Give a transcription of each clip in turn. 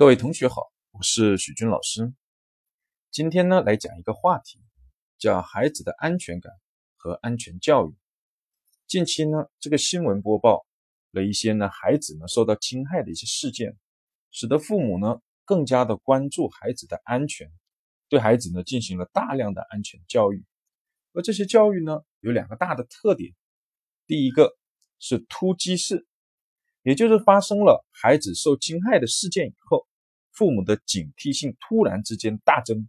各位同学好，我是许军老师。今天呢，来讲一个话题，叫孩子的安全感和安全教育。近期呢，这个新闻播报了一些呢孩子呢受到侵害的一些事件，使得父母呢更加的关注孩子的安全，对孩子呢进行了大量的安全教育。而这些教育呢有两个大的特点，第一个是突击式，也就是发生了孩子受侵害的事件以后。父母的警惕性突然之间大增，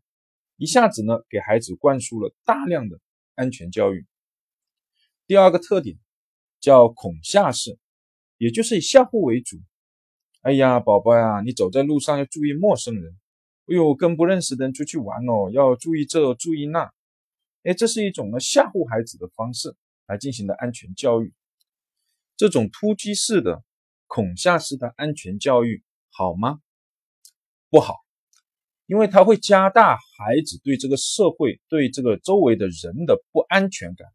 一下子呢给孩子灌输了大量的安全教育。第二个特点叫恐吓式，也就是以吓唬为主。哎呀，宝宝呀，你走在路上要注意陌生人。哎呦，跟不认识的人出去玩哦，要注意这注意那。哎，这是一种呢吓唬孩子的方式来进行的安全教育。这种突击式的恐吓式的安全教育好吗？不好，因为它会加大孩子对这个社会、对这个周围的人的不安全感，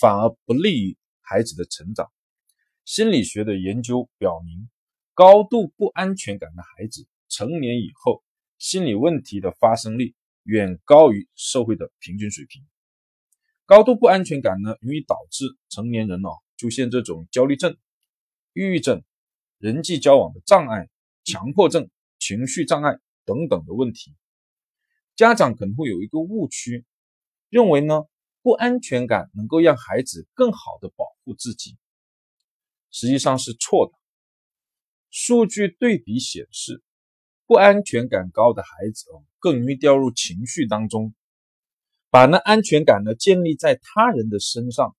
反而不利于孩子的成长。心理学的研究表明，高度不安全感的孩子成年以后，心理问题的发生率远高于社会的平均水平。高度不安全感呢，容易导致成年人哦出现这种焦虑症、抑郁症、人际交往的障碍、强迫症。情绪障碍等等的问题，家长可能会有一个误区，认为呢不安全感能够让孩子更好的保护自己，实际上是错的。数据对比显示，不安全感高的孩子哦更容易掉入情绪当中，把那安全感呢建立在他人的身上，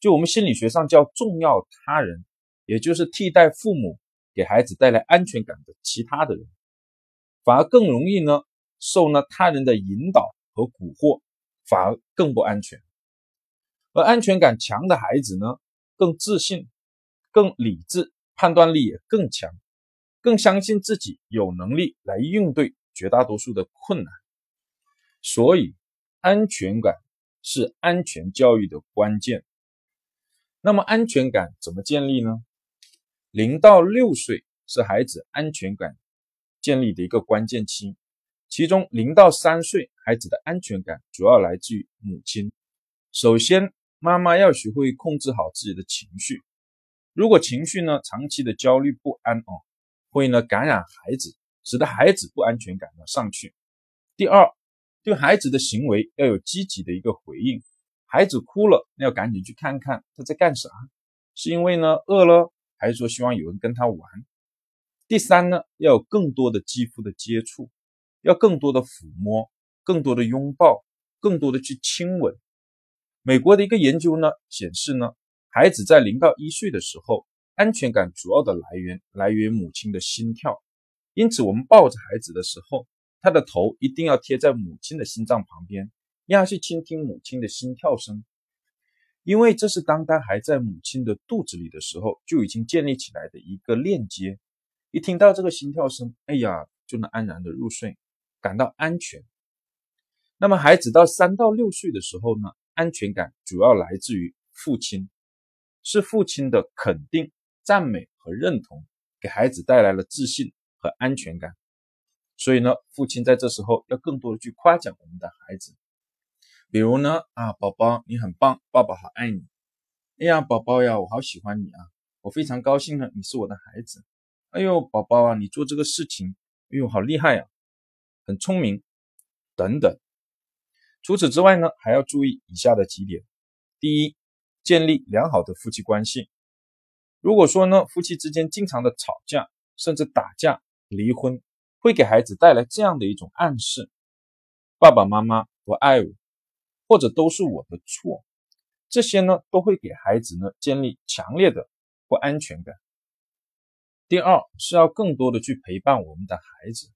就我们心理学上叫重要他人，也就是替代父母。给孩子带来安全感的其他的人，反而更容易呢受呢他人的引导和蛊惑，反而更不安全。而安全感强的孩子呢，更自信、更理智，判断力也更强，更相信自己有能力来应对绝大多数的困难。所以，安全感是安全教育的关键。那么，安全感怎么建立呢？零到六岁是孩子安全感建立的一个关键期，其中零到三岁孩子的安全感主要来自于母亲。首先，妈妈要学会控制好自己的情绪。如果情绪呢长期的焦虑不安哦，会呢感染孩子，使得孩子不安全感呢上去。第二，对孩子的行为要有积极的一个回应。孩子哭了，那要赶紧去看看他在干啥，是因为呢饿了。还是说希望有人跟他玩。第三呢，要有更多的肌肤的接触，要更多的抚摸，更多的拥抱，更多的去亲吻。美国的一个研究呢显示呢，孩子在零到一岁的时候，安全感主要的来源来源于母亲的心跳。因此，我们抱着孩子的时候，他的头一定要贴在母亲的心脏旁边，让他去倾听母亲的心跳声。因为这是当他还在母亲的肚子里的时候就已经建立起来的一个链接，一听到这个心跳声，哎呀，就能安然的入睡，感到安全。那么孩子到三到六岁的时候呢，安全感主要来自于父亲，是父亲的肯定、赞美和认同，给孩子带来了自信和安全感。所以呢，父亲在这时候要更多的去夸奖我们的孩子。比如呢，啊，宝宝你很棒，爸爸好爱你。哎呀，宝宝呀，我好喜欢你啊，我非常高兴呢，你是我的孩子。哎呦，宝宝啊，你做这个事情，哎呦，好厉害呀，很聪明，等等。除此之外呢，还要注意以下的几点：第一，建立良好的夫妻关系。如果说呢，夫妻之间经常的吵架，甚至打架、离婚，会给孩子带来这样的一种暗示：爸爸妈妈不爱我。或者都是我的错，这些呢都会给孩子呢建立强烈的不安全感。第二是要更多的去陪伴我们的孩子，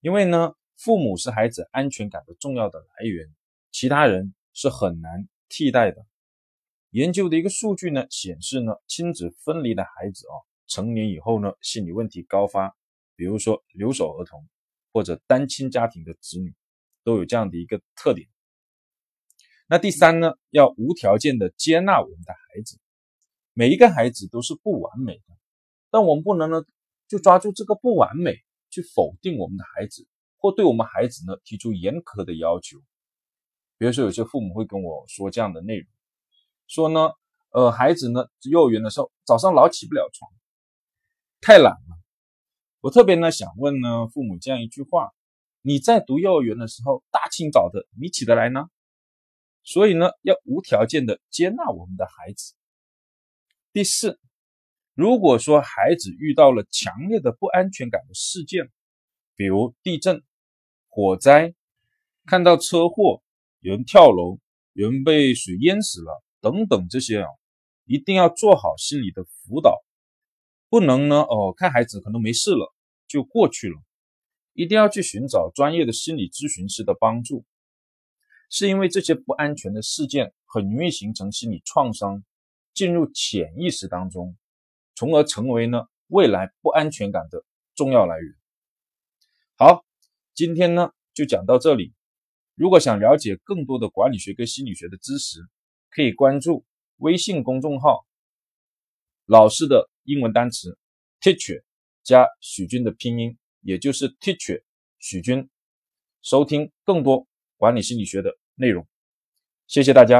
因为呢父母是孩子安全感的重要的来源，其他人是很难替代的。研究的一个数据呢显示呢亲子分离的孩子啊成年以后呢心理问题高发，比如说留守儿童或者单亲家庭的子女都有这样的一个特点。那第三呢，要无条件的接纳我们的孩子。每一个孩子都是不完美的，但我们不能呢就抓住这个不完美去否定我们的孩子，或对我们孩子呢提出严苛的要求。比如说，有些父母会跟我说这样的内容，说呢，呃，孩子呢幼儿园的时候早上老起不了床，太懒了。我特别呢想问呢父母这样一句话：你在读幼儿园的时候，大清早的你起得来呢？所以呢，要无条件的接纳我们的孩子。第四，如果说孩子遇到了强烈的不安全感的事件，比如地震、火灾，看到车祸，有人跳楼，有人被水淹死了等等这些啊，一定要做好心理的辅导，不能呢哦看孩子可能没事了就过去了，一定要去寻找专业的心理咨询师的帮助。是因为这些不安全的事件很容易形成心理创伤，进入潜意识当中，从而成为呢未来不安全感的重要来源。好，今天呢就讲到这里。如果想了解更多的管理学跟心理学的知识，可以关注微信公众号“老师的英文单词 ”，teacher 加许军的拼音，也就是 teacher 许军，收听更多。管理心理学的内容，谢谢大家。